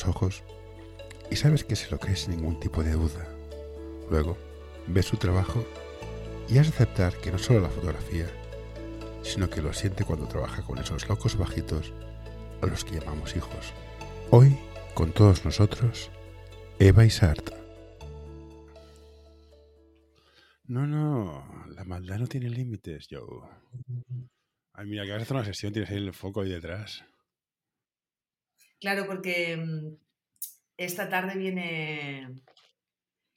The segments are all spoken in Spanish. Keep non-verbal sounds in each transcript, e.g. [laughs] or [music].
esos ojos y sabes que se lo cree sin ningún tipo de duda. Luego, ves su trabajo y has de aceptar que no solo la fotografía, sino que lo siente cuando trabaja con esos locos bajitos a los que llamamos hijos. Hoy, con todos nosotros, Eva y Sart. No, no, la maldad no tiene límites, Joe. Ay, mira, que vas a hacer una sesión, tienes ahí el foco ahí detrás. Claro, porque mm, esta tarde viene.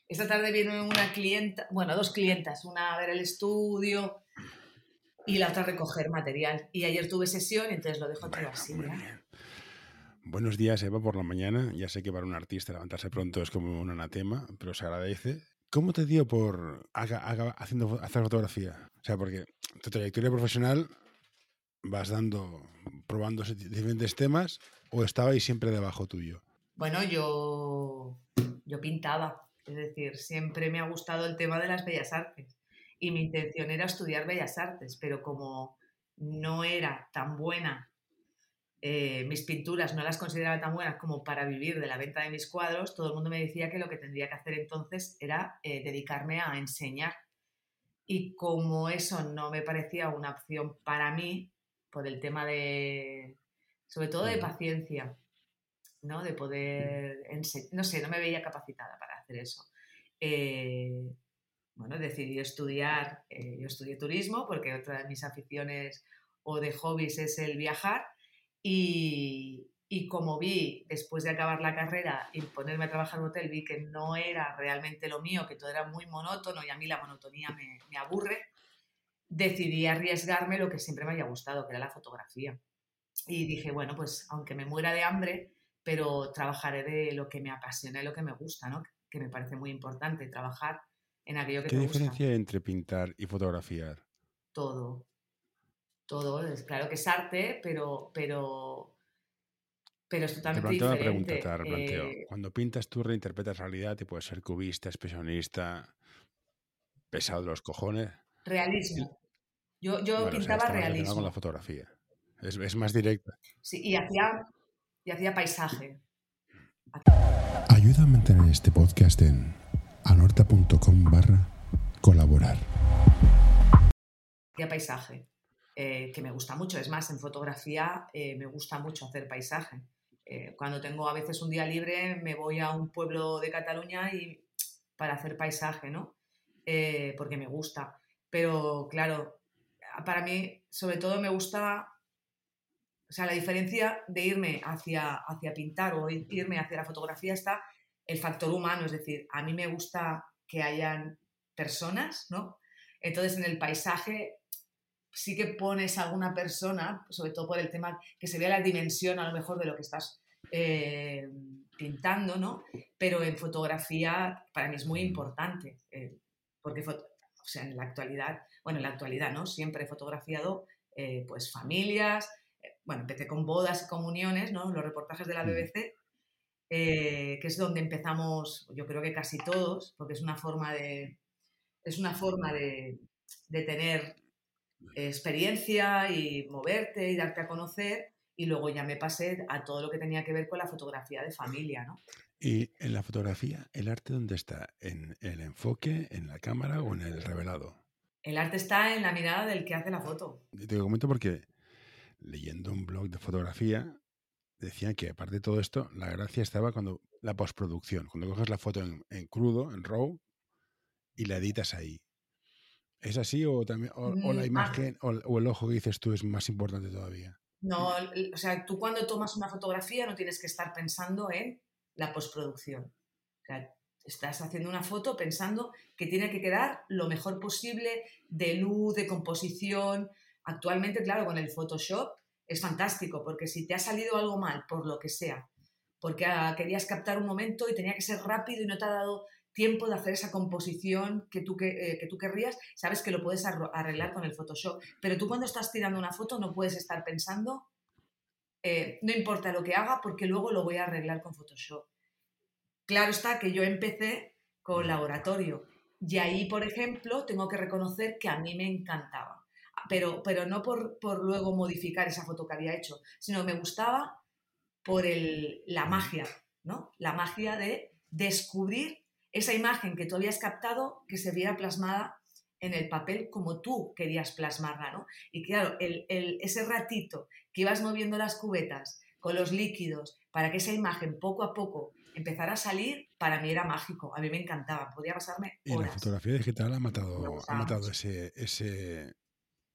Esta tarde viene una clienta, bueno, dos clientas, una a ver el estudio y la otra a recoger material. Y ayer tuve sesión, entonces lo dejo todo así. Buenos días, Eva, por la mañana. Ya sé que para un artista levantarse pronto es como un anatema, pero se agradece. ¿Cómo te dio por haga- haga- haciendo, fo- hacer fotografía? O sea, porque tu trayectoria profesional vas dando, probando diferentes temas o estaba ahí siempre debajo tuyo. Bueno, yo, yo pintaba, es decir, siempre me ha gustado el tema de las bellas artes y mi intención era estudiar bellas artes, pero como no era tan buena, eh, mis pinturas no las consideraba tan buenas como para vivir de la venta de mis cuadros, todo el mundo me decía que lo que tendría que hacer entonces era eh, dedicarme a enseñar. Y como eso no me parecía una opción para mí, por el tema de, sobre todo de paciencia, ¿no? De poder no sé, no me veía capacitada para hacer eso. Eh, bueno, decidí estudiar, eh, yo estudié turismo porque otra de mis aficiones o de hobbies es el viajar y, y como vi después de acabar la carrera y ponerme a trabajar en un hotel, vi que no era realmente lo mío, que todo era muy monótono y a mí la monotonía me, me aburre, decidí arriesgarme lo que siempre me había gustado, que era la fotografía. Y dije, bueno, pues aunque me muera de hambre, pero trabajaré de lo que me apasiona y lo que me gusta, ¿no? Que me parece muy importante, trabajar en aquello que ¿Qué te gusta. diferencia hay entre pintar y fotografiar? Todo. Todo. Es claro que es arte, pero, pero, pero es Te totalmente planteo una pregunta, diferente. te la. Eh, Cuando pintas tú reinterpretas realidad y puedes ser cubista, expresionista, pesado de los cojones. realismo. Yo, yo Bueno, o sea, pintaba relacionado con la realismo. fotografía. Es, es más directa. Sí, y hacía, y hacía paisaje. Ayuda a mantener este podcast en anorta.com barra colaborar. Hacía paisaje. eh, que me gusta mucho. Es más, en fotografía eh, me gusta mucho hacer paisaje. Eh, cuando tengo a veces un día libre, me voy a un pueblo de Cataluña y para hacer paisaje, ¿no? Eh, porque me gusta. Pero claro, para mí, sobre todo me gusta, o sea, la diferencia de irme hacia, hacia pintar o ir- irme hacia la fotografía está el factor humano, es decir, a mí me gusta que hayan personas, ¿no? Entonces en el paisaje sí que pones a alguna persona, sobre todo por el tema que se vea la dimensión a lo mejor de lo que estás eh, pintando, ¿no? Pero en fotografía para mí es muy importante, eh, porque o sea, en la actualidad, bueno, en la actualidad, ¿no? Siempre he fotografiado eh, pues familias, bueno, empecé con bodas y comuniones, ¿no? Los reportajes de la Mm. BBC, eh, que es donde empezamos, yo creo que casi todos, porque es una forma de, es una forma de, de tener experiencia y moverte y darte a conocer. Y luego ya me pasé a todo lo que tenía que ver con la fotografía de familia, ¿no? Y en la fotografía, ¿el arte dónde está? ¿En el enfoque, en la cámara o en el revelado? El arte está en la mirada del que hace la foto. Te lo comento porque leyendo un blog de fotografía decían que aparte de todo esto, la gracia estaba cuando la postproducción, cuando coges la foto en, en crudo, en raw, y la editas ahí. ¿Es así o, también, o, o la Mm, ah, imagen o, o el ojo que dices tú es más importante todavía? no, o sea, tú cuando tomas una fotografía no tienes que estar pensando en la postproducción. O sea, estás haciendo una foto pensando que tiene que quedar lo mejor posible de luz, de composición. Actualmente, claro, con el Photoshop es fantástico, porque si te ha salido algo mal, por lo que sea, porque ah, querías captar un momento y tenía que ser rápido y no te ha dado tiempo de hacer esa composición que tú, que, eh, tú querrías, sabes que lo puedes arreglar con el Photoshop. Pero tú cuando estás tirando una foto no puedes estar pensando, eh, no importa lo que haga, porque luego lo voy a arreglar con Photoshop. Claro está que yo empecé con laboratorio y ahí, por ejemplo, tengo que reconocer que a mí me encantaba. Pero, pero no por, por luego modificar esa foto que había hecho, sino me gustaba por el, la magia, ¿no? La magia de descubrir esa imagen que tú habías captado que se viera plasmada en el papel como tú querías plasmarla, ¿no? Y claro, el, ese ratito que ibas moviendo las cubetas con los líquidos para que esa imagen poco a poco empezara a salir, para mí era mágico. A mí me encantaba, podía pasarme horas. Y la fotografía digital ha matado, ha matado ese, ese,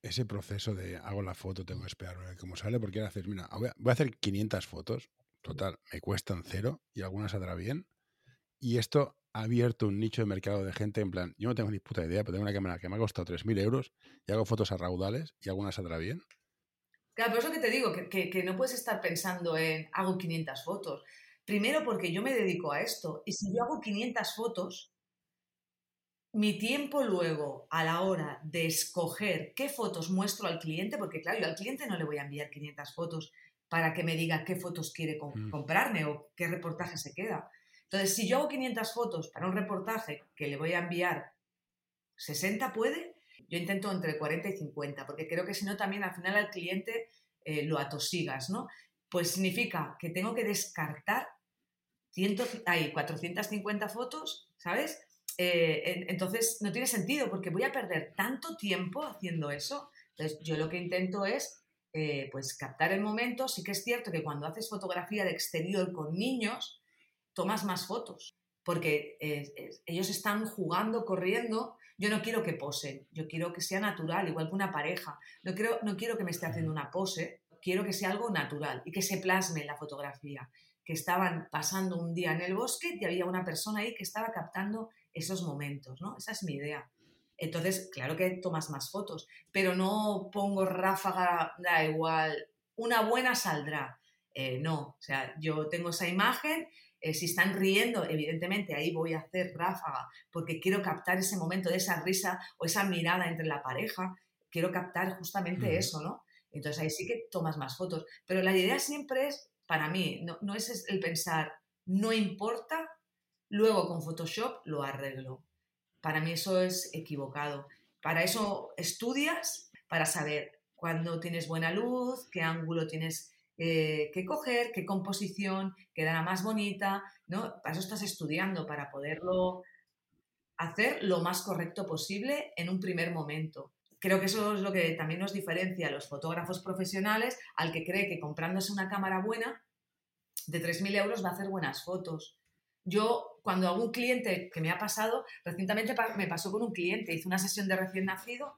ese proceso de hago la foto, tengo que esperar a ver cómo sale, porque ahora haces, mira, voy a, hacer 500 fotos, total, me cuestan cero y algunas saldrá bien. Y esto ha abierto un nicho de mercado de gente en plan, yo no tengo ni puta idea, pero tengo una cámara que me ha costado 3.000 euros y hago fotos a raudales y algunas saldrá bien. Claro, pero eso que te digo, que, que, no puedes estar pensando en hago 500 fotos. Primero porque yo me dedico a esto y si yo hago 500 fotos, mi tiempo luego a la hora de escoger qué fotos muestro al cliente, porque claro, yo al cliente no le voy a enviar 500 fotos para que me diga qué fotos quiere mm. comprarme o qué reportaje se queda. Entonces, si yo hago 500 fotos para un reportaje que le voy a enviar 60 puede, yo intento entre 40 y 50, porque creo que si no también al final al cliente eh, lo atosigas, ¿no? Pues significa que tengo que descartar 100, hay 450 fotos, ¿sabes? Eh, entonces no tiene sentido porque voy a perder tanto tiempo haciendo eso. Entonces yo lo que intento es eh, pues captar el momento. Sí que es cierto que cuando haces fotografía de exterior con niños, tomas más fotos, porque ellos están jugando, corriendo. Yo no quiero que posen, yo quiero que sea natural, igual que una pareja. No quiero, no quiero que me esté haciendo una pose, quiero que sea algo natural y que se plasme en la fotografía. Que estaban pasando un día en el bosque y había una persona ahí que estaba captando esos momentos, ¿no? Esa es mi idea. Entonces, claro que tomas más fotos, pero no pongo ráfaga, da igual, una buena saldrá. Eh, no, o sea, yo tengo esa imagen eh, si están riendo, evidentemente ahí voy a hacer ráfaga porque quiero captar ese momento de esa risa o esa mirada entre la pareja. Quiero captar justamente eso, ¿no? Entonces ahí sí que tomas más fotos. Pero la idea siempre es, para mí, no, no es el pensar, no importa, luego con Photoshop lo arreglo. Para mí eso es equivocado. Para eso estudias, para saber cuándo tienes buena luz, qué ángulo tienes eh, qué coger, qué composición quedará más bonita, ¿no? Para eso estás estudiando, para poderlo hacer lo más correcto posible en un primer momento. Creo que eso es lo que también nos diferencia a los fotógrafos profesionales al que cree que comprándose una cámara buena de 3.000 euros va a hacer buenas fotos. Yo, cuando algún cliente que me ha pasado, recientemente me pasó con un cliente, hice una sesión de recién nacido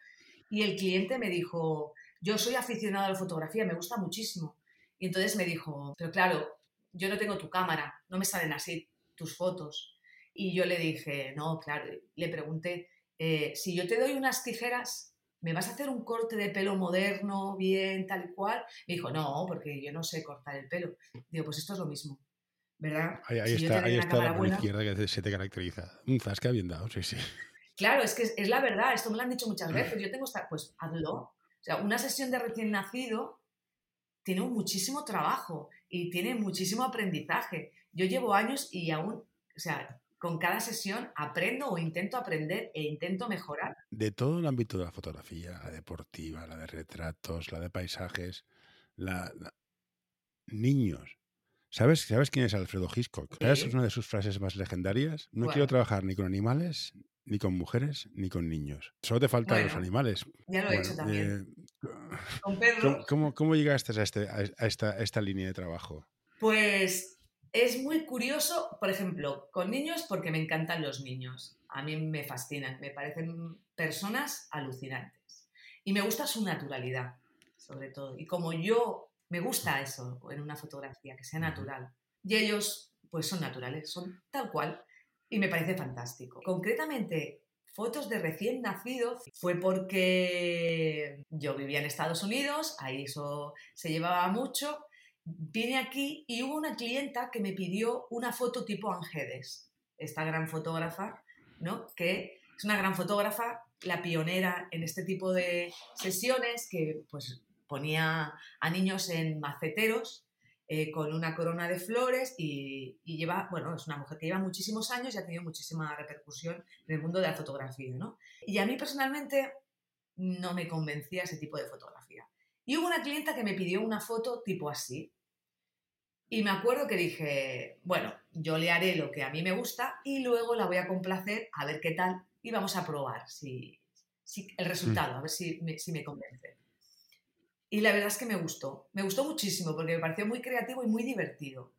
y el cliente me dijo, yo soy aficionado a la fotografía, me gusta muchísimo, y entonces me dijo, pero claro, yo no tengo tu cámara, no me salen así tus fotos. Y yo le dije, no, claro, le pregunté, eh, si yo te doy unas tijeras, ¿me vas a hacer un corte de pelo moderno, bien, tal y cual? Me dijo, no, porque yo no sé cortar el pelo. Digo, pues esto es lo mismo, ¿verdad? Ahí, está, ahí está la buena, izquierda que se te caracteriza. Un zasca bien dado, sí, sí. Claro, es que es, la verdad, esto me lo han dicho muchas [laughs] veces. Yo tengo esta, pues hazlo. O sea, una sesión de recién nacido tiene muchísimo trabajo y tiene muchísimo aprendizaje. Yo llevo años y aún, o sea, con cada sesión aprendo o intento aprender e intento mejorar. De todo el ámbito de la fotografía, la deportiva, la de retratos, la de paisajes, la, niños. ¿Sabes, ¿Sabes quién es Alfredo Hitchcock? ¿Sabes una de sus frases más legendarias? No quiero trabajar ni con animales, ni con mujeres, ni con niños. Solo te faltan los animales. Ya lo he hecho también. Eh, ¿Cómo, llegaste a, este, a, esta, esta línea de trabajo? Pues es muy curioso, por ejemplo, con niños porque me encantan los niños. A mí me fascinan, me parecen personas alucinantes. Y me gusta su naturalidad, sobre todo. Y como yo me gusta eso en una fotografía, que sea natural. Y ellos, pues son naturales, son tal cual. Y me parece fantástico. Concretamente, fotos de recién nacidos fue porque yo vivía en Estados Unidos, ahí eso se llevaba mucho. Vine aquí y hubo una clienta que me pidió una foto tipo Angedes, esta gran fotógrafa, ¿no? Que es una gran fotógrafa, la pionera en este tipo de sesiones que pues ponía a niños en maceteros eh, con una corona de flores y, lleva, bueno, es una mujer que lleva muchísimos años y ha tenido muchísima repercusión en el mundo de la fotografía, ¿no? Y a mí personalmente no me convencía ese tipo de fotografía. Y hubo una clienta que me pidió una foto tipo así. Y me acuerdo que dije, bueno, yo le haré lo que a mí me gusta y luego la voy a complacer a ver qué tal y vamos a probar si, el resultado, a ver si si me convence. Y la verdad es que me gustó, me gustó muchísimo porque me pareció muy creativo y muy divertido.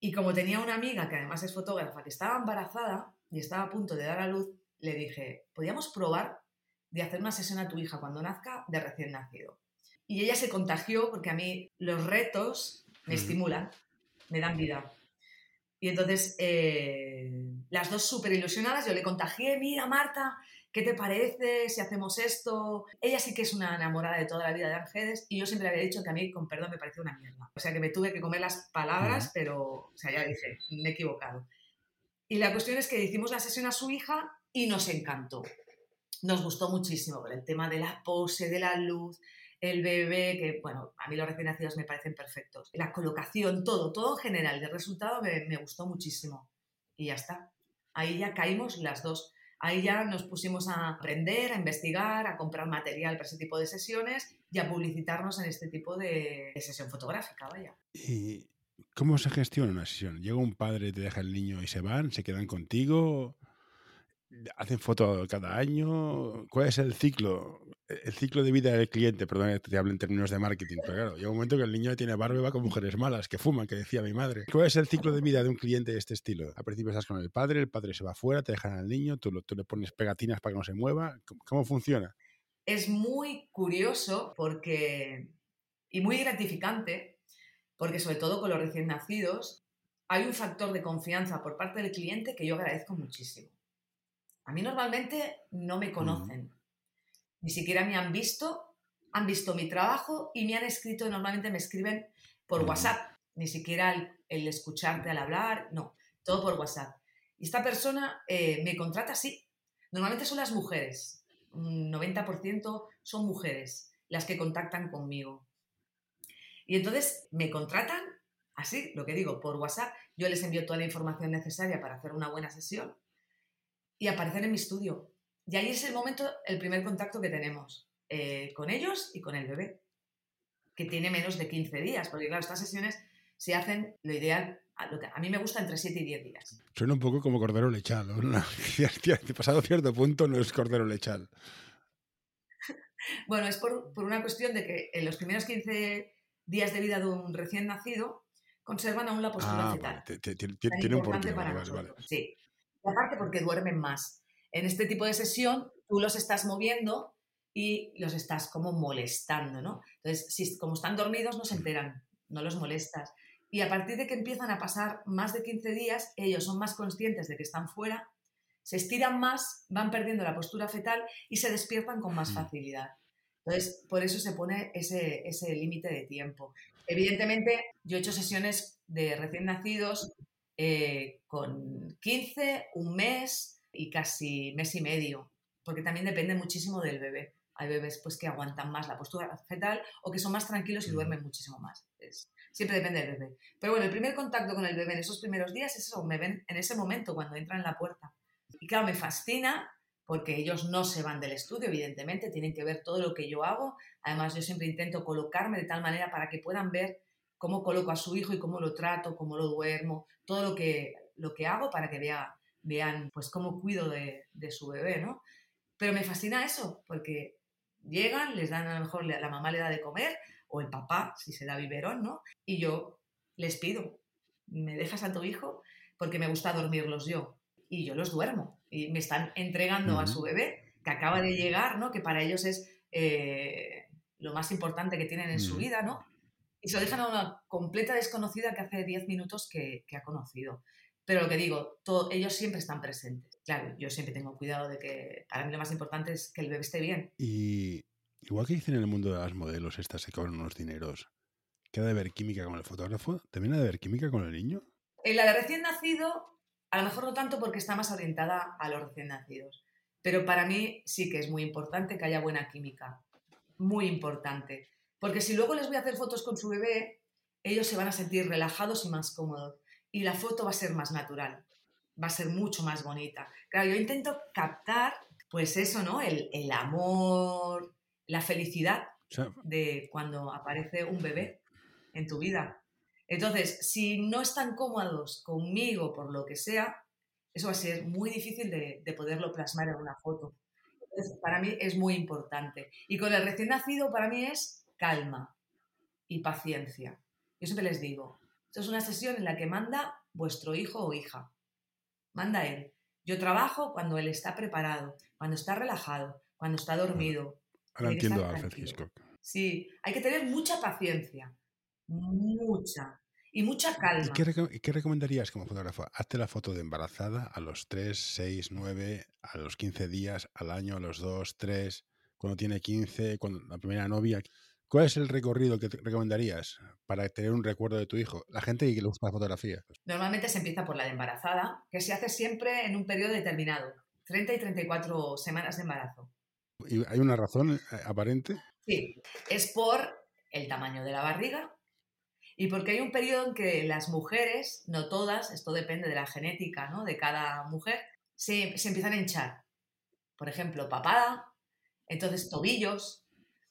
Y como tenía una amiga que además es fotógrafa que estaba embarazada y estaba a punto de dar a luz, le dije, podríamos probar de hacer una sesión a tu hija cuando nazca de recién nacido. Y ella se contagió porque a mí los retos me estimulan, me dan vida. Y entonces, eh, las dos súper ilusionadas, yo le contagié, mira Marta, ¿qué te parece si hacemos esto? Ella sí que es una enamorada de toda la vida de Ángeles y yo siempre le había dicho que a mí, con perdón, me parecía una mierda. O sea, que me tuve que comer las palabras, pero, o sea, ya dije, me he equivocado. Y la cuestión es que hicimos la sesión a su hija y nos encantó. Nos gustó muchísimo por el tema de la pose, de la luz, el bebé, que bueno, a mí los recién nacidos me parecen perfectos. La colocación, todo, todo en general. El resultado me, me gustó muchísimo. Y ya está. Ahí ya caímos las dos. Ahí ya nos pusimos a aprender, a investigar, a comprar material para ese tipo de sesiones y a publicitarnos en este tipo de, sesión fotográfica, vaya. ¿Y cómo se gestiona una sesión? ¿Llega un padre, te deja el niño y se van? ¿Se quedan contigo? Hacen fotos cada año. ¿Cuál es el ciclo? El ciclo de vida del cliente, perdón que te hablo en términos de marketing, pero claro, llega un momento que el niño tiene barba va con mujeres malas, que fuman, que decía mi madre. ¿Cuál es el ciclo de vida de un cliente de este estilo? Al principio estás con el padre, el padre se va afuera, te dejan al niño, tú, tú le pones pegatinas para que no se mueva. ¿Cómo, funciona? Es muy curioso porque y muy gratificante, porque sobre todo con los recién nacidos hay un factor de confianza por parte del cliente que yo agradezco muchísimo. A mí normalmente no me conocen, ni siquiera me han visto, han visto mi trabajo y me han escrito, normalmente me escriben por WhatsApp, ni siquiera el, escucharte al hablar, no, todo por WhatsApp. Y esta persona eh, me contrata así. Normalmente son las mujeres, un 90% son mujeres las que contactan conmigo. Y entonces me contratan así, lo que digo, por WhatsApp. Yo les envío toda la información necesaria para hacer una buena sesión y aparecer en mi estudio. Y ahí es el momento, el primer contacto que tenemos eh, con ellos y con el bebé, que tiene menos de 15 días, porque claro, estas sesiones se hacen lo ideal, a, lo que a mí me gusta entre 7 y 10 días. Suena un poco como cordero lechal, ¿no? [laughs] pasado cierto punto no es cordero lechal. [laughs] bueno, es por, por, una cuestión de que en los primeros 15 días de vida de un recién nacido conservan aún la postura ah, fetal. tiene un porqué, vale, vale. Sí, aparte porque duermen más. En este tipo de sesión tú los estás moviendo y los estás como molestando, ¿no? Entonces, si, como están dormidos no se enteran, no los molestas. Y a partir de que empiezan a pasar más de 15 días, ellos son más conscientes de que están fuera, se estiran más, van perdiendo la postura fetal y se despiertan con más facilidad. Entonces, por eso se pone ese, ese límite de tiempo. Evidentemente, yo he hecho sesiones de recién nacidos eh, con 15, un mes y casi mes y medio, porque también depende muchísimo del bebé. Hay bebés pues, que aguantan más la postura fetal o que son más tranquilos y duermen muchísimo más. siempre depende del bebé. Pero bueno, el primer contacto con el bebé en esos primeros días es eso, me ven en ese momento cuando entran en la puerta. Y claro, me fascina porque ellos no se van del estudio, evidentemente, tienen que ver todo lo que yo hago. Además, yo siempre intento colocarme de tal manera para que puedan ver cómo coloco a su hijo y cómo lo trato, cómo lo duermo, todo lo que, lo que hago para que vea, vean pues cómo cuido de, su bebé, ¿no? Pero me fascina eso, porque llegan, les dan a lo mejor la mamá le da de comer, o el papá, si se da biberón, ¿no? Y yo les pido, ¿me dejas a tu hijo? Porque me gusta dormirlos yo. Y yo los duermo. Y me están entregando a su bebé, que acaba de llegar, ¿no? Que para ellos es eh, lo más importante que tienen en su vida, ¿no? Y se lo dejan a una completa desconocida que hace 10 minutos que, ha conocido. Pero lo que digo, ellos siempre están presentes. Claro, yo siempre tengo cuidado de que para mí lo más importante es que el bebé esté bien. Y igual que dicen en el mundo de las modelos, estas se cobran unos dineros, ¿queda de haber química con el fotógrafo? ¿También ha de haber química con el niño? En la de recién nacido, a lo mejor no tanto porque está más orientada a los recién nacidos. Pero para mí sí que es muy importante que haya buena química. Muy importante. Porque si luego les voy a hacer fotos con su bebé, ellos se van a sentir relajados y más cómodos. Y la foto va a ser más natural, va a ser mucho más bonita. Claro, yo intento captar pues eso, ¿no? El, el amor, la felicidad de cuando aparece un bebé en tu vida. Entonces, si no están cómodos conmigo por lo que sea, eso va a ser muy difícil de, de poderlo plasmar en una foto. Entonces, para mí es muy importante. Y con el recién nacido, para mí es calma y paciencia. Yo siempre les digo, esto es una sesión en la que manda vuestro hijo o hija. Manda él. Yo trabajo cuando él está preparado, cuando está relajado, cuando está dormido. ahora entiendo estar a tranquilo. Francisco. Sí, hay que tener mucha paciencia, mucha, y mucha ¿Y calma. qué, y qué recomendarías como fotógrafo? Hazte la foto de embarazada a los 3, 6, 9, a los 15 días, al año, a los 2, 3, cuando tiene 15, cuando la primera novia. ¿Cuál es el recorrido que te recomendarías para tener un recuerdo de tu hijo? La gente que le gusta la fotografía. Normalmente se empieza por la de embarazada, que se hace siempre en un periodo determinado, 30 y 34 semanas de embarazo. ¿Y ¿Hay una razón eh, aparente? Sí, es por el tamaño de la barriga y porque hay un periodo en que las mujeres, no todas, esto depende de la genética ¿no? de cada mujer, se, se empiezan a hinchar. Por ejemplo, papada, entonces tobillos,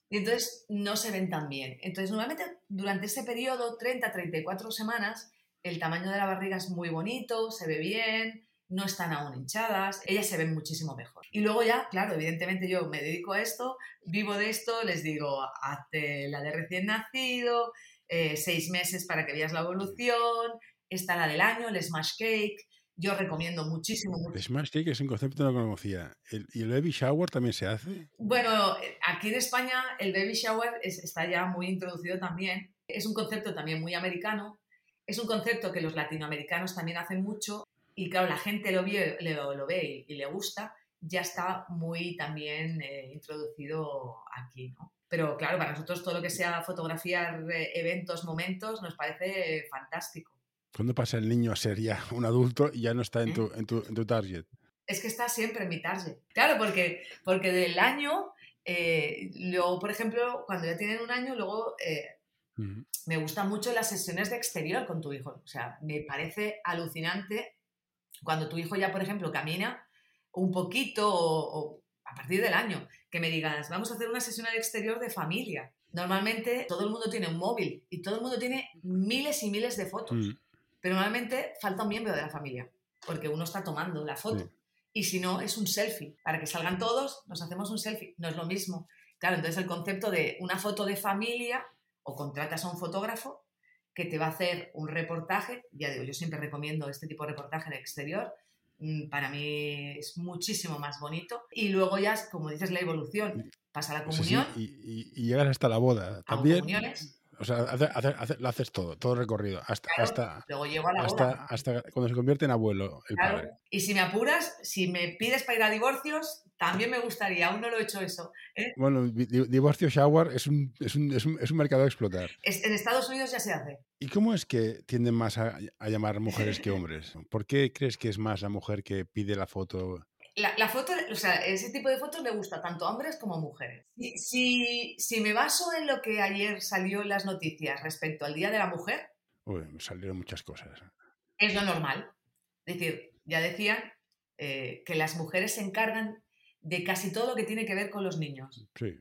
y entonces no se ven tan bien. Entonces, normalmente durante ese periodo, 30-34 semanas, el tamaño de la barriga es muy bonito, se ve bien, no están aún hinchadas, ellas se ven muchísimo mejor. Y luego ya, claro, evidentemente yo me dedico a esto, vivo de esto, les digo, hazte la de recién nacido, eh, seis meses para que veas la evolución, está la del año, el smash cake, yo recomiendo muchísimo, Smash Cake es un concepto que no conocía. El- ¿Y el Baby Shower también se hace? Bueno, eh, aquí en España el baby shower es- está ya muy introducido también. Es un concepto también muy americano. Es un concepto que los latinoamericanos también hacen mucho. Y claro, la gente lo, vie- lo, lo ve y, y le gusta. Ya está muy también eh, introducido aquí, ¿no? Pero claro, para nosotros todo lo que sea fotografiar eh, eventos, momentos, nos parece fantástico. ¿Cuándo pasa el niño a ser ya un adulto y ya no está en ¿Eh? tu, en tu, en tu target? es que está siempre en mi target. Claro, porque, porque del año, eh, luego, por ejemplo, cuando ya tienen un año, luego eh, me gustan mucho las sesiones de exterior con tu hijo. O sea, me parece alucinante cuando tu hijo ya, por ejemplo, camina un poquito o, o a partir del año, que me digas, vamos a hacer una sesión al exterior de familia. Normalmente todo el mundo tiene un móvil y todo el mundo tiene miles y miles de fotos. Mm, Pero normalmente falta un miembro de la familia, porque uno está tomando la foto. Sí. Y si no, es un selfie. Para que salgan todos, nos hacemos un selfie. No es lo mismo. Claro, entonces el concepto de una foto de familia, o contratas a un fotógrafo que te va a hacer un reportaje, ya digo, yo siempre recomiendo este tipo de reportaje en el exterior, mm, para mí es muchísimo más bonito. Y luego ya, como dices, la evolución. Pasa la sí, comunión, y, y- y llegas hasta la boda. También. comuniones, O sea, hace- hace- hace- lo haces todo, todo el recorrido. Hasta, Claro. hasta, luego llego a la hasta, boda. hasta cuando se convierte en abuelo el Claro. padre. Y si me apuras, si me pides para ir a divorcios, también me gustaría, aún no lo he hecho eso. ¿eh? Bueno, di- di- divorcio shower es un, es, un, es, un, es un mercado a explotar. En Estados Unidos ya se hace. ¿Y cómo es que tienden más a, a llamar mujeres que hombres? ¿Por qué crees que es más la mujer que pide la foto? La, la foto, o sea, ese tipo de fotos le gusta tanto a hombres como a mujeres. Si, si, si me baso en lo que ayer salió en las noticias respecto al Día de la Mujer, Uy, salieron muchas cosas. es lo normal. Es decir, ya decían eh, que las mujeres se encargan de casi todo lo que tiene que ver con los niños. Sí.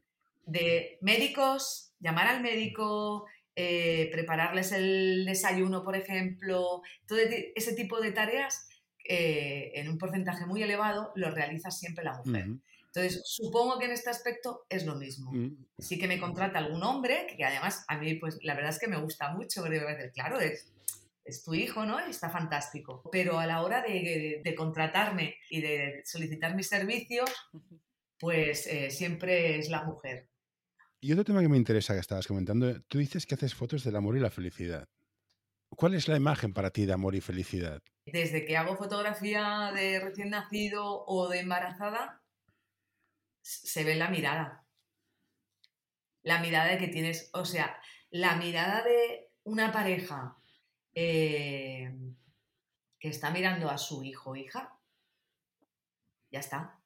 de médicos, llamar al médico, eh, prepararles el desayuno, por ejemplo, todo ese tipo de tareas, eh, en un porcentaje muy elevado, lo realiza siempre la mujer. Entonces, supongo que en este aspecto es lo mismo. Mm. Sí que me contrata algún hombre, que además a mí, pues la verdad es que me gusta mucho, porque me parece, claro, es, es tu hijo, ¿no? Y está fantástico. Pero a la hora de, de contratarme y de solicitar mis servicios, pues eh, siempre es la mujer. Y otro tema que me interesa que estabas comentando, tú dices que haces fotos del amor y la felicidad. ¿Cuál es la imagen para ti de amor y felicidad? Desde que hago fotografía de recién nacido o de embarazada, se ve la mirada. La mirada de que tienes, o sea, la mirada de una pareja eh, que está mirando a su hijo o hija, ya está.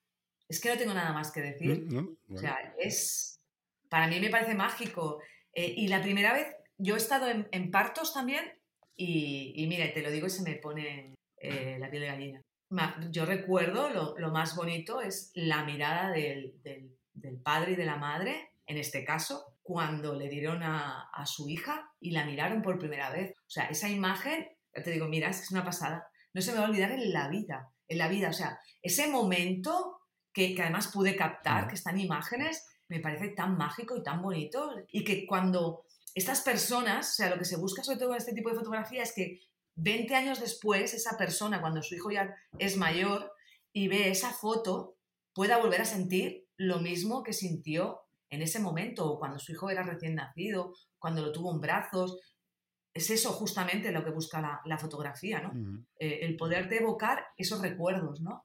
Es que no tengo nada más que decir. ¿No? O sea, es. Para mí me parece mágico. Eh, y la primera vez, yo he estado en, en partos también, y, y mira, te lo digo y se me pone eh, la piel de gallina. yo recuerdo lo, más bonito es la mirada del, padre y de la madre, en este caso, cuando le dieron a, su hija y la miraron por primera vez. O sea, esa imagen, te digo, mira, es una pasada. No se me va a olvidar en la vida, en la vida. O sea, ese momento que, que además pude captar, que están imágenes, me parece tan mágico y tan bonito. Y que cuando estas personas, o sea, lo que se busca sobre todo en este tipo de fotografía es que 20 años después, esa persona, cuando su hijo ya es mayor y ve esa foto, pueda volver a sentir lo mismo que sintió en ese momento, o cuando su hijo era recién nacido, cuando lo tuvo en brazos. Es eso justamente lo que busca la, fotografía, ¿no? Eh, el poder de evocar esos recuerdos, ¿no?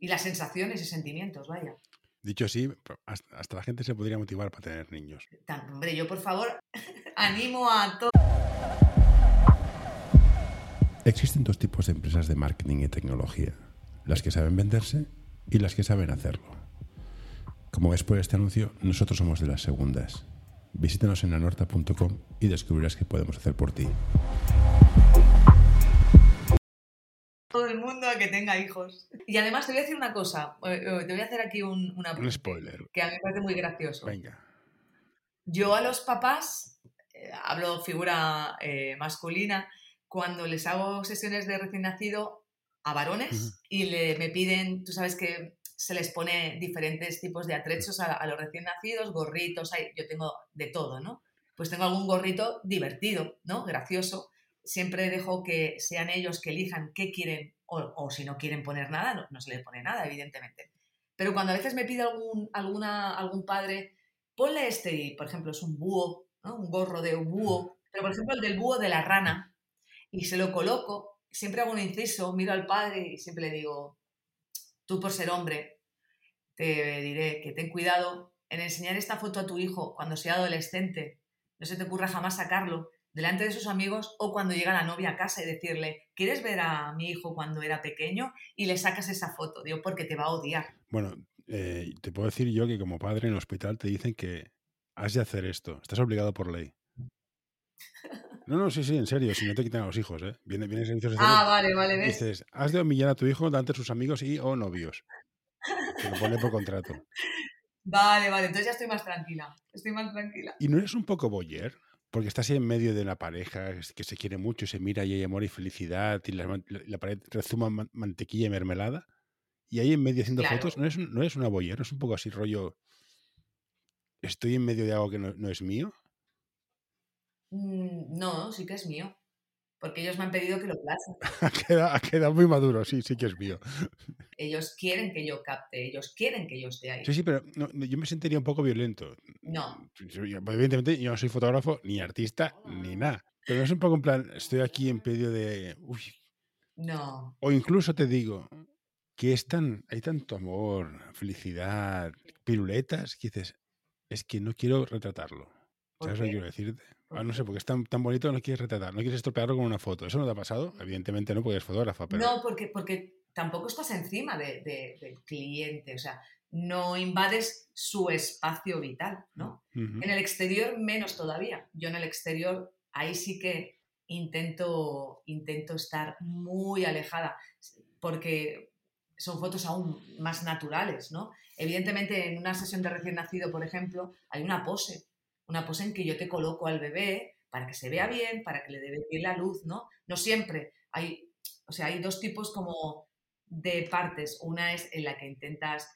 Y las sensaciones y sentimientos, vaya. Dicho así, hasta la gente se podría motivar para tener niños. hombre, yo por favor animo a todos. Existen dos tipos de empresas de marketing y tecnología, las que saben venderse y las que saben hacerlo. Como ves por este anuncio, nosotros somos de las segundas. Visítanos en anorta.com y descubrirás qué podemos hacer por ti. Todo el mundo a que tenga hijos. Y además te voy a decir una cosa, eh, eh, te voy a hacer aquí un, un spoiler. Que a mí me parece muy gracioso. Venga. Yo a los papás, hablo figura masculina, cuando les hago sesiones de recién nacido a varones y le, me piden, tú sabes que se les pone diferentes tipos de atrechos a, los recién nacidos, gorritos, hay, yo tengo de todo, ¿no? Pues tengo algún gorrito divertido, ¿no? Gracioso. Siempre dejo que sean ellos que elijan qué quieren o, si no quieren poner nada, no, se les pone nada, evidentemente. Pero cuando a veces me pide algún, alguna, algún padre, ponle este, y por ejemplo es un búho, un gorro de búho, pero por ejemplo el del búho de la rana, y se lo coloco, siempre hago un inciso, miro al padre y siempre le digo, tú por ser hombre, te diré que ten cuidado en enseñar esta foto a tu hijo cuando sea adolescente. No se te ocurra jamás sacarlo delante de sus amigos o cuando llega la novia a casa y decirle, ¿quieres ver a mi hijo cuando era pequeño? Y le sacas esa foto, digo, porque te va a odiar. Bueno, eh, te puedo decir yo que como padre en el hospital te dicen que has de hacer esto, estás obligado por ley. No, no, sí, sí, en serio, si no te quitan a los hijos, ¿eh? Viene, viene servicios Ah, vale, vale, ¿ves? Dices, has de humillar a tu hijo delante de sus amigos y o novios. Que lo pone por contrato. Vale, vale, entonces ya estoy más tranquila. Estoy más tranquila. ¿Y no eres un poco boyer? Porque estás ahí en medio de una pareja que se quiere mucho y se mira y hay amor y felicidad y la, pared rezuma mantequilla y mermelada. Y ahí en medio haciendo fotos, ¿no es, no es una boyer? ¿No es un poco así rollo... Estoy en medio de algo que no es mío? Mm, no, sí que es mío. Porque ellos me han pedido que lo plasme. [laughs] ha, quedado, muy maduro, sí, sí que es mío. [laughs] Ellos quieren que yo capte, ellos quieren que yo esté ahí. Sí, sí, pero yo me sentiría un poco violento. No. Evidentemente, yo no soy fotógrafo, ni artista, ni nada. Pero es un poco en plan, estoy aquí en medio de. Uy. No. O incluso te digo que es tan, hay tanto amor, felicidad, piruletas, que dices, es que no quiero retratarlo. ¿Sabes lo que quiero decirte? Ah, no sé, porque es tan, tan bonito, no quieres retratar, no quieres estropearlo con una foto. ¿Eso no te ha pasado? Evidentemente no, porque eres fotógrafa. Pero... No, porque, porque tampoco estás encima de, del cliente, o sea, no invades su espacio vital, ¿no? En el exterior menos todavía. Yo en el exterior ahí sí que intento, intento estar muy alejada, porque son fotos aún más naturales, ¿no? Evidentemente en una sesión de recién nacido, por ejemplo, hay una pose una pose en que yo te coloco al bebé para que se vea bien, para que le dé bien la luz, ¿no? No siempre. Hay, o sea, hay dos tipos como de partes. Una es en la que intentas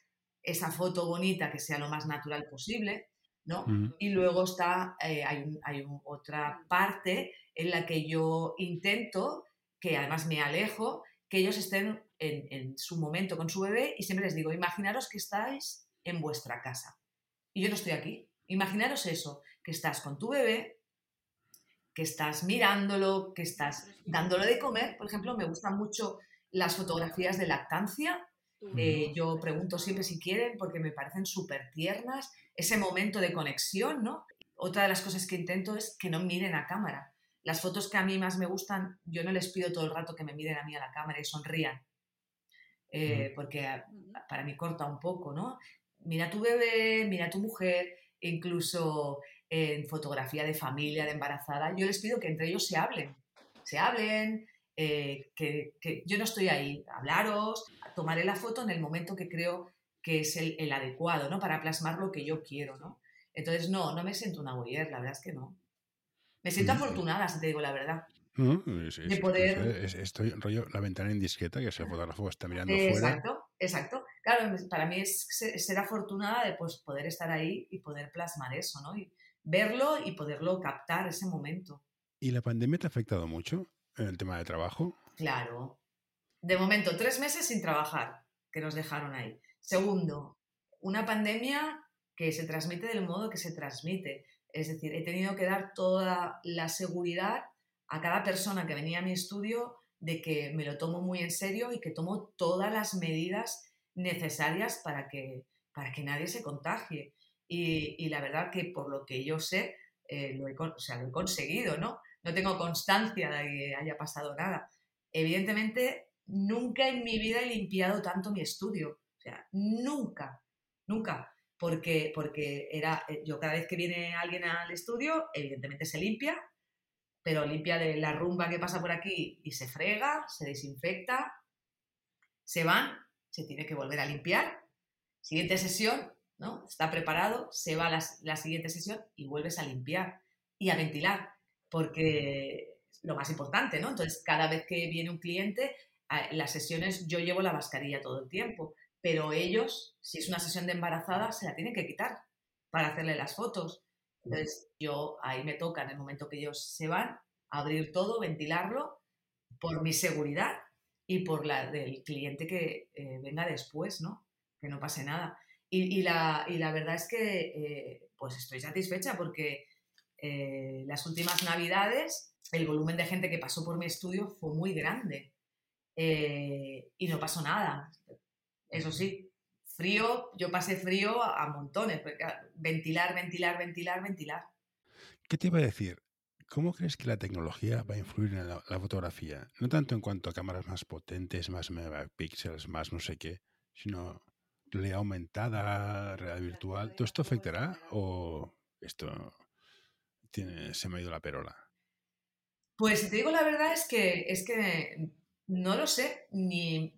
esa foto bonita que sea lo más natural posible, ¿no? Y luego está, eh, hay, otra parte en la que yo intento, que además me alejo, que ellos estén en, en, su momento con su bebé y siempre les digo, imaginaros que estáis en vuestra casa y yo no estoy aquí. Imaginaros eso, que estás con tu bebé, que estás mirándolo, que estás dándolo de comer. Por ejemplo, me gustan mucho las fotografías de lactancia. Eh, yo pregunto siempre si quieren porque me parecen súper tiernas. Ese momento de conexión, ¿no? Otra de las cosas que intento es que no miren a cámara. Las fotos que a mí más me gustan, yo no les pido todo el rato que me miren a mí a la cámara y sonrían. Eh, porque para mí corta un poco, ¿no? Mira a tu bebé, mira a tu mujer, incluso en fotografía de familia, de embarazada, yo les pido que entre ellos se hablen, se hablen, eh, que, yo no estoy ahí, hablaros, tomaré la foto en el momento que creo que es el, adecuado, ¿no? Para plasmar lo que yo quiero, ¿no? Entonces, no, no me siento una voyeur, la verdad es que no. Me siento afortunada, si te digo la verdad. de poder... estoy rollo la ventana indiscreta, que el fotógrafo está mirando fuera. Exacto, exacto. Claro, para mí es ser afortunada de pues, poder estar ahí y poder plasmar eso, ¿no? Y verlo y poderlo captar ese momento. ¿Y la pandemia te ha afectado mucho? en el tema de trabajo? Claro. De momento, tres meses sin trabajar, que nos dejaron ahí. Segundo, una pandemia que se transmite del modo que se transmite. Es decir, he tenido que dar toda la seguridad a cada persona que venía a mi estudio de que me lo tomo muy en serio y que tomo todas las medidas necesarias para que, para que nadie se contagie. Y, la verdad que por lo que yo sé, eh, lo, he, o sea, lo he conseguido, ¿no? no tengo constancia de que haya pasado nada. Evidentemente, nunca en mi vida he limpiado tanto mi estudio. O sea, nunca, nunca. Porque, porque era, eh, yo cada vez que viene alguien al estudio, evidentemente se limpia, pero limpia de la rumba que pasa por aquí y se frega, se desinfecta, se van, se tiene que volver a limpiar. Siguiente sesión, ¿no? Está preparado, se va la, la siguiente sesión y vuelves a limpiar y a ventilar porque lo más importante, ¿no? Entonces, cada vez que viene un cliente, las sesiones yo llevo la mascarilla todo el tiempo, pero ellos, si es una sesión de embarazada, se la tienen que quitar para hacerle las fotos. Entonces, yo ahí me toca en el momento que ellos se van, abrir todo, ventilarlo, por mi seguridad y por la del cliente que eh, venga después, ¿no? Que no pase nada. Y, la, verdad es que, eh, pues estoy satisfecha porque eh, las últimas navidades el volumen de gente que pasó por mi estudio fue muy grande y no pasó nada. Eso sí, frío, yo pasé frío a, montones, ventilar, ventilar, ventilar, ventilar. ¿Qué te iba a decir? ¿Cómo crees que la tecnología va a influir en la, fotografía? No tanto en cuanto a cámaras más potentes, más megapíxeles, más no sé qué, sino realidad aumentada, realidad virtual. ¿Todo esto afectará o esto se me ha ido la perola? Pues si te digo la verdad es que, es que no lo sé, ni,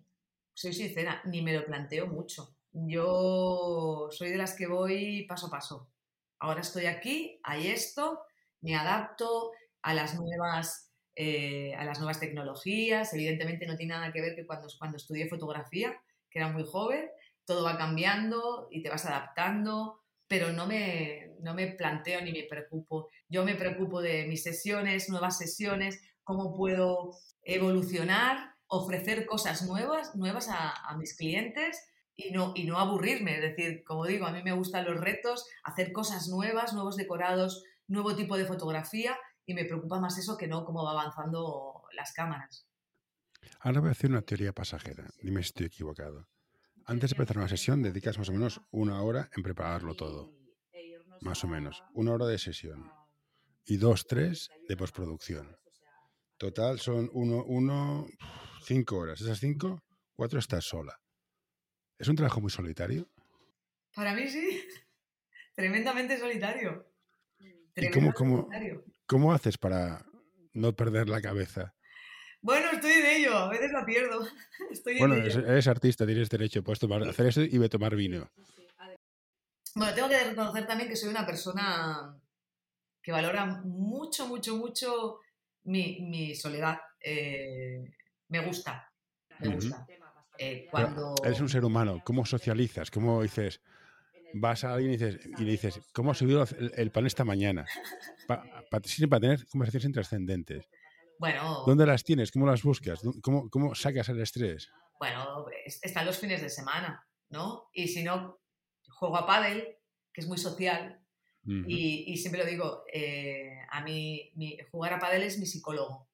soy sincera, ni me lo planteo mucho. Yo soy de las que voy paso a paso. Ahora estoy aquí, hay esto, me adapto a las nuevas, eh, a las nuevas tecnologías. Evidentemente no tiene nada que ver que cuando, cuando estudié fotografía, que era muy joven, todo va cambiando y te vas adaptando pero no me, no me planteo ni me preocupo. Yo me preocupo de mis sesiones, nuevas sesiones, cómo puedo evolucionar, ofrecer cosas nuevas, nuevas a, mis clientes y no, y no aburrirme. Es decir, como digo, a mí me gustan los retos, hacer cosas nuevas, nuevos decorados, nuevo tipo de fotografía y me preocupa más eso que no cómo va avanzando las cámaras. Ahora voy a hacer una teoría pasajera, dime si estoy equivocado. Antes de empezar una sesión dedicas más o menos una hora en prepararlo todo. Más o menos. Una hora de sesión. Y dos, tres de postproducción. Total son uno, uno, cinco horas. Esas cinco, cuatro estás sola. ¿Es un trabajo muy solitario? Para mí sí. [laughs] Tremendamente solitario. ¿Y cómo, cómo, cómo haces para no perder la cabeza? Bueno, estoy en ello, a veces la pierdo. [laughs] bueno, eres, artista, tienes derecho, puedes tomar, hacer eso y tomar vino. Bueno, tengo que reconocer también que soy una persona que valora mucho, mucho, mucho mi, soledad. Eh, me gusta, me gusta. Eh, cuando... Eres un ser humano, ¿cómo socializas? ¿Cómo dices? Vas a alguien y, dices, y le dices, ¿cómo ha subido el, pan esta mañana? [laughs] para tener conversaciones intrascendentes. Bueno. ¿Dónde las tienes? ¿Cómo las buscas? ¿Cómo, cómo sacas el estrés? Bueno, están los fines de semana, ¿no? Y si no, juego a pádel, que es muy social. y, siempre lo digo, eh, a mí jugar a pádel es mi psicólogo.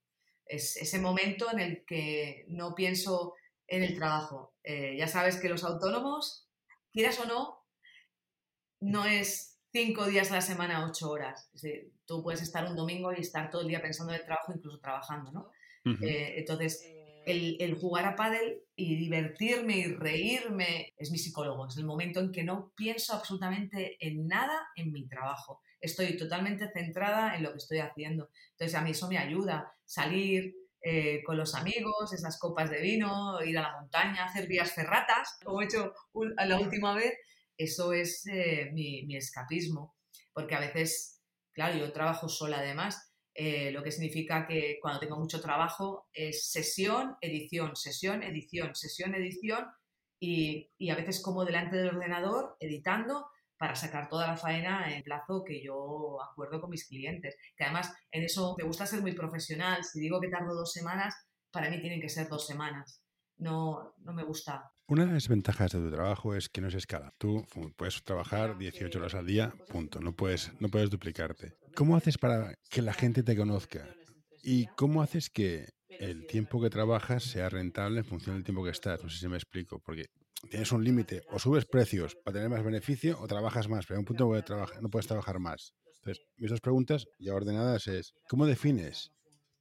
Es ese momento en el que no pienso en el trabajo. Eh, ya sabes que los autónomos, quieras o no, no es cinco días a la semana, ocho horas. tú puedes estar un domingo y estar todo el día pensando en el trabajo, incluso trabajando, ¿no? Eh, entonces, el, jugar a pádel y divertirme y reírme es mi psicólogo. Es el momento en que no pienso absolutamente en nada en mi trabajo. Estoy totalmente centrada en lo que estoy haciendo. Entonces, a mí eso me ayuda. Salir, eh, con los amigos, esas copas de vino, ir a la montaña, hacer vías ferratas, como he hecho la última vez, eso es eh, mi, escapismo. Porque a veces, claro, yo trabajo sola además, eh, lo que significa que cuando tengo mucho trabajo es sesión, edición, sesión, edición, sesión, edición, y, y a veces como delante del ordenador editando para sacar toda la faena en plazo que yo acuerdo con mis clientes. Que además en eso me gusta ser muy profesional. Si digo que tardo dos semanas, para mí tienen que ser dos semanas. No, no me gusta. Una de las ventajas de tu trabajo es que no se escala. Tú puedes trabajar 18 horas al día, punto. No puedes, no puedes duplicarte. ¿Cómo haces para que la gente te conozca? ¿Y cómo haces que el tiempo que trabajas sea rentable en función del tiempo que estás? No sé si me explico, porque tienes un límite, o subes precios para tener más beneficio o trabajas más, pero hay un punto no puedes trabajar más. Entonces, mis dos preguntas ya ordenadas es, ¿cómo defines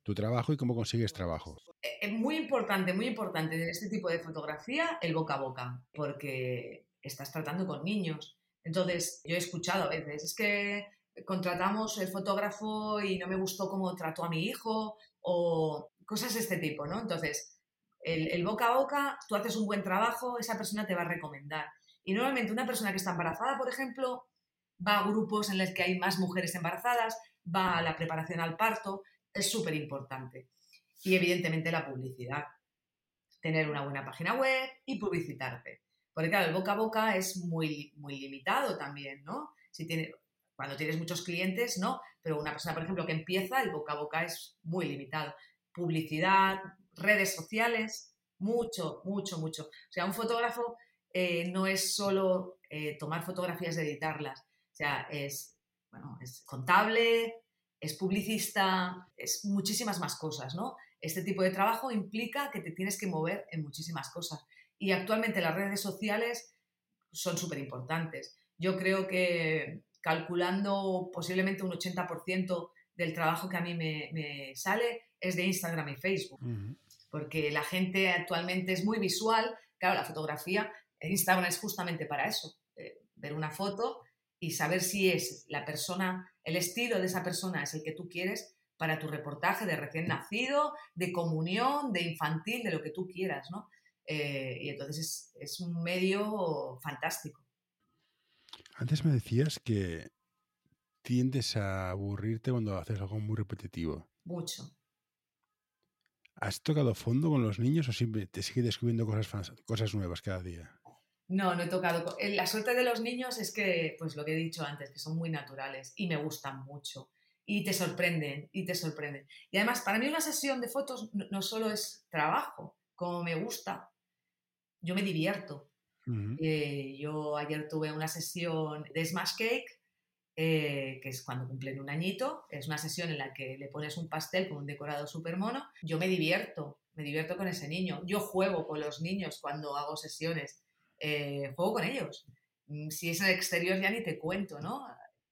tu trabajo y cómo consigues trabajo? Es muy importante, muy importante en este tipo de fotografía el boca a boca, porque estás tratando con niños. Entonces, yo he escuchado a veces, es que contratamos el fotógrafo y no me gustó cómo trató a mi hijo o cosas de este tipo, ¿no? Entonces, el, boca a boca, tú haces un buen trabajo, esa persona te va a recomendar. Y normalmente una persona que está embarazada, por ejemplo, va a grupos en los que hay más mujeres embarazadas, va a la preparación al parto, es súper importante. Y evidentemente la publicidad. Tener una buena página web y publicitarte. Porque claro, el boca a boca es muy, muy limitado también, ¿no? Si tiene, cuando tienes muchos clientes, no, pero una persona, por ejemplo, que empieza, el boca a boca es muy limitado. Publicidad, redes sociales, mucho, mucho, mucho. O sea, un fotógrafo eh, no es solo eh, tomar fotografías y editarlas, o sea, es, bueno, es contable, es publicista, es muchísimas más cosas, ¿no? Este tipo de trabajo implica que te tienes que mover en muchísimas cosas. Y actualmente las redes sociales son súper importantes. Yo creo que calculando posiblemente un 80% del trabajo que a mí me, sale es de Instagram y Facebook porque la gente actualmente es muy visual. Claro, la fotografía, en Instagram es justamente para eso, eh, ver una foto y saber si es la persona, el estilo de esa persona es el que tú quieres para tu reportaje de recién nacido, de comunión, de infantil, de lo que tú quieras, ¿no? Eh, y entonces es, es un medio fantástico. Antes me decías que tiendes a aburrirte cuando haces algo muy repetitivo. Mucho. ¿Has tocado fondo con los niños o siempre te sigue descubriendo cosas, cosas nuevas cada día? No, no he tocado. Eh, la suerte de los niños es que, pues lo que he dicho antes, que son muy naturales y me gustan mucho. Y te sorprenden, y te sorprenden. Y además, para mí una sesión de fotos no, solo es trabajo, como me gusta, yo me divierto. Eh, yo ayer tuve una sesión de Smash Cake eh, que es cuando cumplen un añito. Es una sesión en la que le pones un pastel con un decorado súper mono. Yo me divierto, me divierto con ese niño. Yo juego con los niños cuando hago sesiones. Eh, juego con ellos. Mm, si es en el exterior ya ni te cuento, ¿no?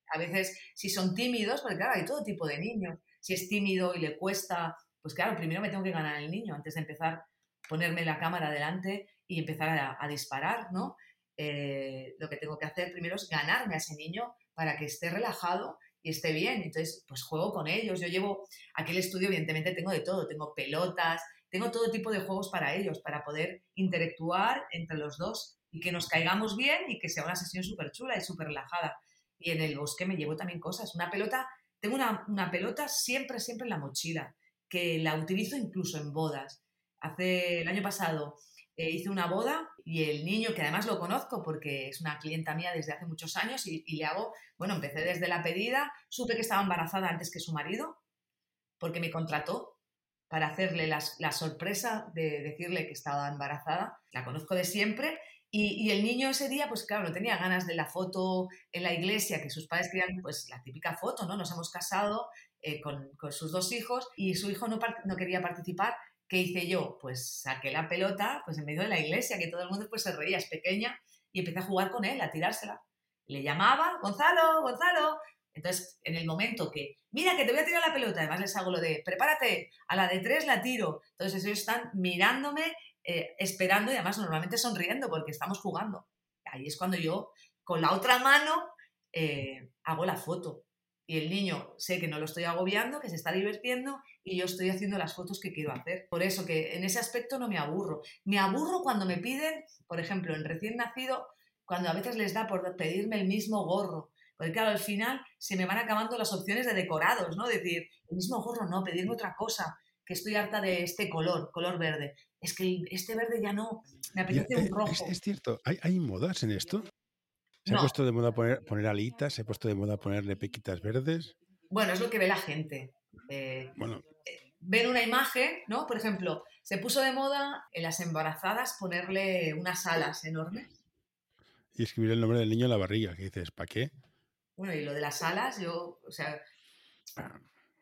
A veces si son tímidos, porque claro, hay todo tipo de niños. Si es tímido y le cuesta, pues claro, primero me tengo que ganar el niño antes de empezar ponerme la cámara delante y empezar a, disparar, ¿no? Eh, lo que tengo que hacer primero es ganarme a ese niño para que esté relajado y esté bien. Entonces, pues juego con ellos. Yo llevo aquel estudio, evidentemente tengo de todo, tengo pelotas, tengo todo tipo de juegos para ellos, para poder interactuar entre los dos y que nos caigamos bien y que sea una sesión súper chula y súper relajada. Y en el bosque me llevo también cosas. Una pelota, tengo una, una pelota siempre, siempre en la mochila, que la utilizo incluso en bodas. Hace el año pasado eh, hice una boda y el niño, que además lo conozco porque es una clienta mía desde hace muchos años y, le hago, bueno, empecé desde la pedida, supe que estaba embarazada antes que su marido porque me contrató para hacerle la sorpresa de decirle que estaba embarazada, la conozco de siempre y, el niño ese día, pues claro, no tenía ganas de la foto en la iglesia, que sus padres querían, pues la típica foto, ¿no? Nos hemos casado eh, con, sus dos hijos y su hijo no, no quería participar ¿Qué hice yo? Pues saqué la pelota pues en medio de la iglesia, que todo el mundo pues se reía, es pequeña, y empecé a jugar con él, a tirársela. Le llamaba, Gonzalo, Gonzalo. Entonces, en el momento que, mira, que te voy a tirar la pelota, además les hago lo de, prepárate, a la de tres la tiro. Entonces ellos están mirándome, eh, esperando y además normalmente sonriendo porque estamos jugando. Ahí es cuando yo, con la otra mano, eh, hago la foto. Y el niño sé que no lo estoy agobiando, que se está divirtiendo y yo estoy haciendo las fotos que quiero hacer. Por eso que en ese aspecto no me aburro. Me aburro cuando me piden, por ejemplo, en recién nacido, cuando a veces les da por pedirme el mismo gorro. Porque claro, al final se me van acabando las opciones de decorados, ¿no? Decir, el mismo gorro no, pedirme otra cosa, que estoy harta de este color, color verde. Es que este verde ya no, me apetece un eh, rojo. Es, cierto, ¿Hay, ¿hay modas en esto? ¿Se ha puesto de moda poner, poner alitas? ¿Se ha puesto de moda ponerle pequitas verdes? Bueno, es lo que ve la gente. Eh, bueno. Eh, ven una imagen, ¿no? Por ejemplo, se puso de moda en las embarazadas ponerle unas alas enormes. Y escribir el nombre del niño en la barriga, que dices, ¿para qué? Bueno, y lo de las alas, yo, o sea, ah,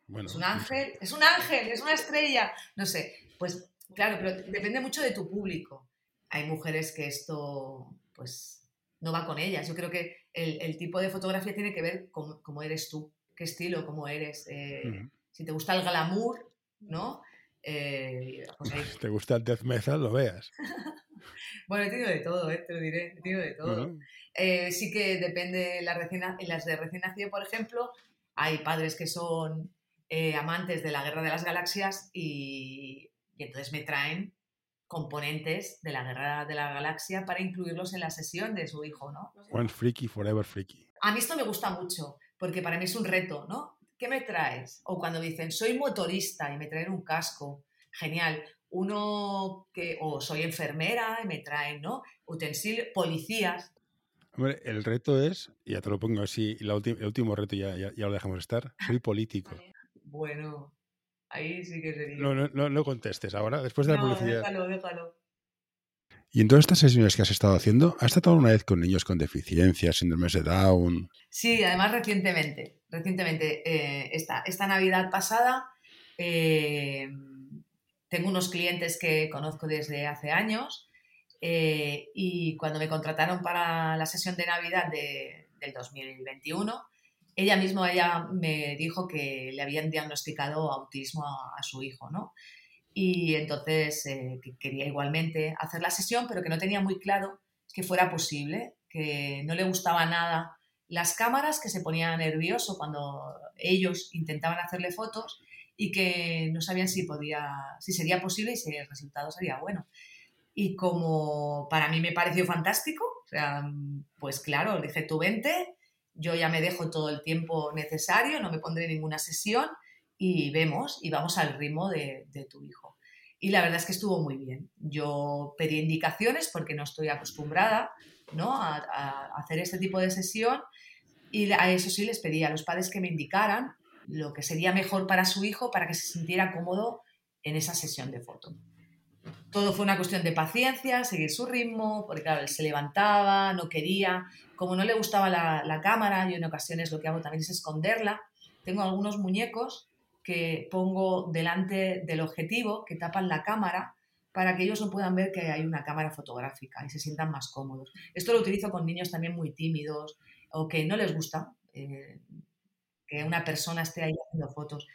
bueno, es un ángel, es un ángel, es una estrella, no sé, pues claro, pero depende mucho de tu público. Hay mujeres que esto, pues, no va con ellas. Yo creo que el, tipo de fotografía tiene que ver con cómo eres tú, qué estilo, cómo eres. Eh, si te gusta el glamour, ¿no? Eh, pues [laughs] si te gusta el death metal, lo veas. [laughs] bueno, he tenido de todo, ¿eh? te lo diré, he tenido de todo. Eh, sí que depende, en las de recién nacido, por ejemplo, hay padres que son amantes de la Guerra de las Galaxias y, y entonces me traen componentes de la Guerra de la Galaxia para incluirlos en la sesión de su hijo, ¿no? One freaky, forever freaky. A mí esto me gusta mucho, porque para mí es un reto, ¿no? ¿Qué me traes? O cuando dicen, soy motorista y me traen un casco, genial. Uno que, o soy enfermera y me traen, ¿no? Utensilios, policías. Hombre, el reto es, ya te lo pongo así, el último reto ya, ya, ya lo dejamos estar, soy político. Bueno, Ahí sí que sería. No, no, no, contestes ahora, después de la publicidad. Déjalo, déjalo. Y en todas estas sesiones que has estado haciendo, ¿has tratado una vez con niños con deficiencias, síndromes de Down? Sí, además recientemente. Recientemente, eh, esta, esta, Navidad pasada, eh, tengo unos clientes que conozco desde hace años eh, y cuando me contrataron para la sesión de Navidad de, del 2021, ella misma ella me dijo que le habían diagnosticado autismo a, su hijo, ¿no? Y entonces eh, quería igualmente hacer la sesión, pero que no tenía muy claro que fuera posible, que no le gustaba nada las cámaras, que se ponía nervioso cuando ellos intentaban hacerle fotos y que no sabían si podía, si sería posible y si el resultado sería bueno. Y como para mí me pareció fantástico, pues claro, dije, tú vente, yo ya me dejo todo el tiempo necesario, no me pondré ninguna sesión y vemos y vamos al ritmo de, tu hijo. Y la verdad es que estuvo muy bien. Yo pedí indicaciones porque no estoy acostumbrada ¿no? A, hacer este tipo de sesión y a eso sí les pedí a los padres que me indicaran lo que sería mejor para su hijo para que se sintiera cómodo en esa sesión de foto. Todo fue una cuestión de paciencia, seguir su ritmo, porque claro, él se levantaba, no quería, como no le gustaba la, cámara, yo en ocasiones lo que hago también es esconderla. Tengo algunos muñecos que pongo delante del objetivo, que tapan la cámara, para que ellos no puedan ver que hay una cámara fotográfica y se sientan más cómodos. Esto lo utilizo con niños también muy tímidos o que no les gusta eh, que una persona esté ahí haciendo fotos.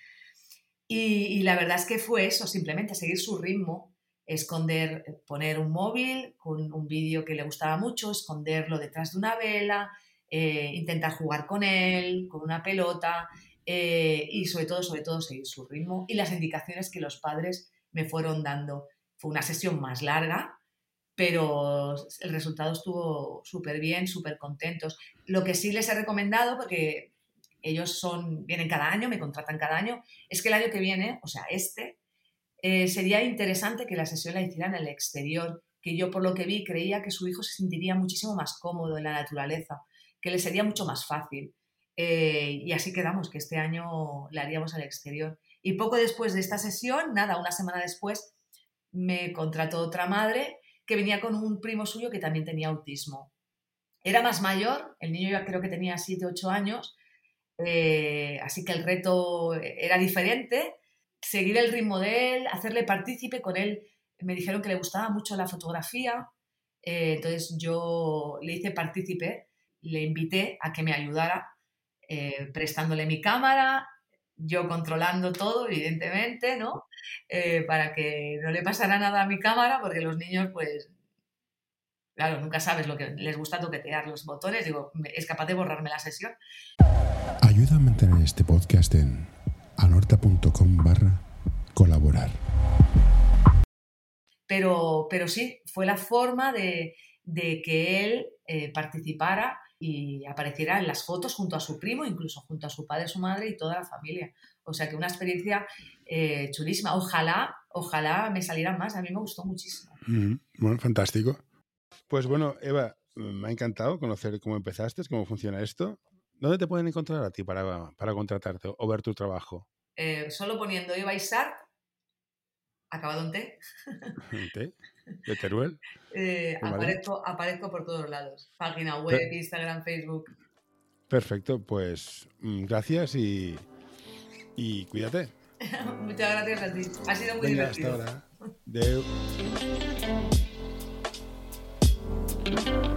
y, la verdad es que fue eso, simplemente seguir su ritmo esconder, poner un móvil con un vídeo que le gustaba mucho, esconderlo detrás de una vela, eh, intentar jugar con él, con una pelota eh, y sobre todo, sobre todo seguir su ritmo y las indicaciones que los padres me fueron dando. Fue una sesión más larga, pero el resultado estuvo súper bien, súper contentos. Lo que sí les he recomendado, porque ellos son, vienen cada año, me contratan cada año, es que el año que viene, o sea, este, eh, sería interesante que la sesión la hicieran en el exterior, que yo por lo que vi creía que su hijo se sentiría muchísimo más cómodo en la naturaleza, que le sería mucho más fácil. Eh, y así quedamos, que este año la haríamos al exterior. Y poco después de esta sesión, nada, una semana después, me contrató otra madre que venía con un primo suyo que también tenía autismo. Era más mayor, el niño ya creo que tenía 7, 8 años, eh, así que el reto era diferente, seguir el ritmo de él, hacerle partícipe con él. Me dijeron que le gustaba mucho la fotografía, eh, entonces yo le hice partícipe, le invité a que me ayudara eh, prestándole mi cámara, yo controlando todo, evidentemente, ¿no? Eh, para que no le pasara nada a mi cámara, porque los niños, pues, claro, nunca sabes lo que les gusta toquetear los botones, digo, es capaz de borrarme la sesión. Ayuda a mantener este podcast en anorta.com barra colaborar. Pero, pero sí, fue la forma de, que él eh, participara y apareciera en las fotos junto a su primo, incluso junto a su padre, su madre y toda la familia. O sea que una experiencia eh, chulísima. Ojalá, ojalá me salieran más. A mí me gustó muchísimo. Bueno, fantástico. Pues bueno, Eva, me ha encantado conocer cómo empezaste, cómo funciona esto. ¿Dónde te pueden encontrar a ti para, para contratarte o ver tu trabajo? Eh, solo poniendo Eva Isart, acabado en T. [laughs] T? ¿De [laughs] Teruel? Eh, aparezco, aparezco, por todos lados. Página web, Instagram, Facebook. Perfecto, pues mm, gracias y, y cuídate. [laughs] Muchas gracias a ti. Ha sido muy divertido. Hasta ahora.